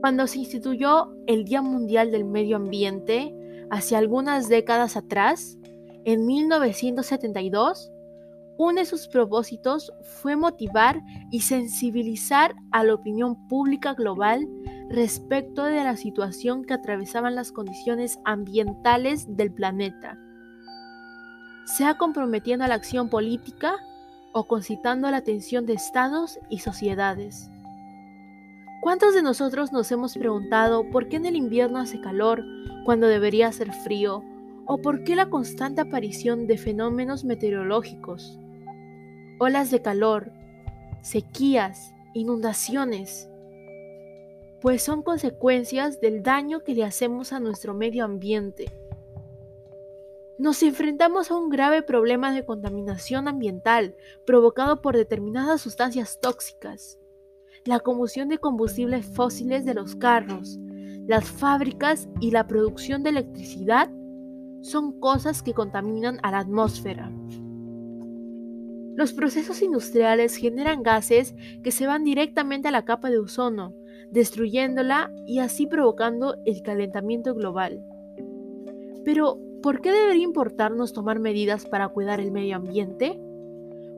Cuando se instituyó el Día Mundial del Medio Ambiente, hace algunas décadas atrás, en 1972, uno de sus propósitos fue motivar y sensibilizar a la opinión pública global respecto de la situación que atravesaban las condiciones ambientales del planeta, sea comprometiendo a la acción política o concitando la atención de estados y sociedades. ¿Cuántos de nosotros nos hemos preguntado por qué en el invierno hace calor cuando debería hacer frío? ¿O por qué la constante aparición de fenómenos meteorológicos? Olas de calor, sequías, inundaciones, pues son consecuencias del daño que le hacemos a nuestro medio ambiente. Nos enfrentamos a un grave problema de contaminación ambiental provocado por determinadas sustancias tóxicas. La combustión de combustibles fósiles de los carros, las fábricas y la producción de electricidad son cosas que contaminan a la atmósfera. Los procesos industriales generan gases que se van directamente a la capa de ozono, destruyéndola y así provocando el calentamiento global. Pero, ¿por qué debería importarnos tomar medidas para cuidar el medio ambiente?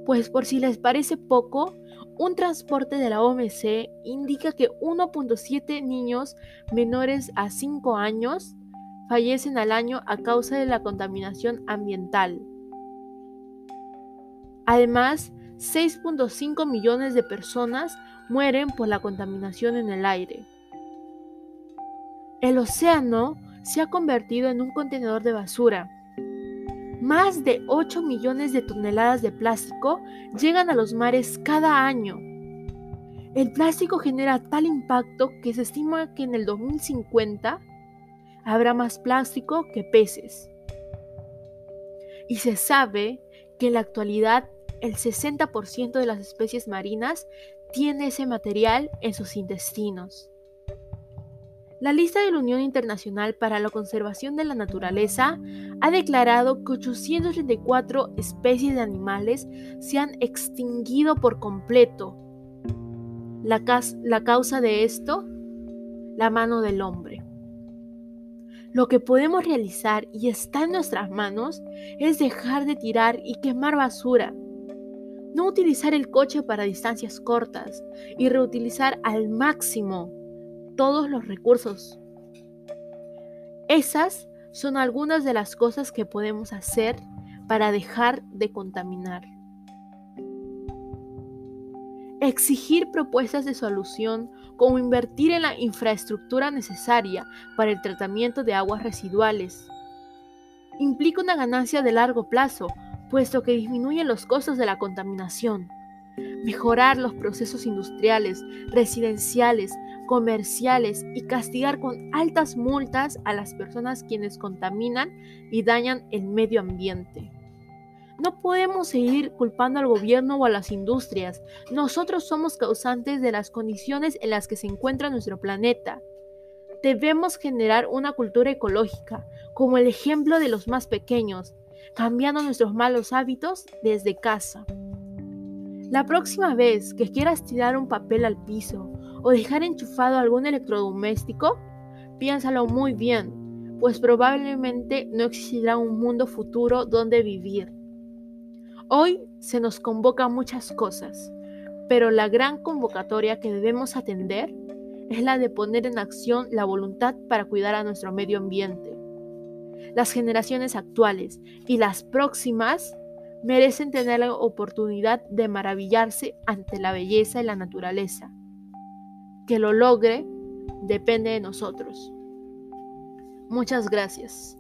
Pues por si les parece poco, un transporte de la OMC indica que 1.7 niños menores a 5 años fallecen al año a causa de la contaminación ambiental. Además, 6.5 millones de personas mueren por la contaminación en el aire. El océano se ha convertido en un contenedor de basura. Más de 8 millones de toneladas de plástico llegan a los mares cada año. El plástico genera tal impacto que se estima que en el 2050 habrá más plástico que peces. Y se sabe que en la actualidad el 60% de las especies marinas tiene ese material en sus intestinos. La lista de la Unión Internacional para la Conservación de la Naturaleza ha declarado que 834 especies de animales se han extinguido por completo. La, la causa de esto, la mano del hombre. Lo que podemos realizar y está en nuestras manos es dejar de tirar y quemar basura no utilizar el coche para distancias cortas y reutilizar al máximo todos los recursos. Esas son algunas de las cosas que podemos hacer para dejar de contaminar. Exigir propuestas de solución como invertir en la infraestructura necesaria para el tratamiento de aguas residuales. Implica una ganancia de largo plazo puesto que disminuyen los costos de la contaminación. Mejorar los procesos industriales, residenciales, comerciales y castigar con altas multas a las personas quienes contaminan y dañan el medio ambiente. No podemos seguir culpando al gobierno o a las industrias. Nosotros somos causantes de las condiciones en las que se encuentra nuestro planeta. Debemos generar una cultura ecológica, como el ejemplo de los más pequeños, cambiando nuestros malos hábitos desde casa. La próxima vez que quieras tirar un papel al piso o dejar enchufado algún electrodoméstico, piénsalo muy bien, pues probablemente no existirá un mundo futuro donde vivir. Hoy se nos convoca muchas cosas, pero la gran convocatoria que debemos atender es la de poner en acción la voluntad para cuidar a nuestro medio ambiente. Las generaciones actuales y las próximas merecen tener la oportunidad de maravillarse ante la belleza y la naturaleza. Que lo logre depende de nosotros. Muchas gracias.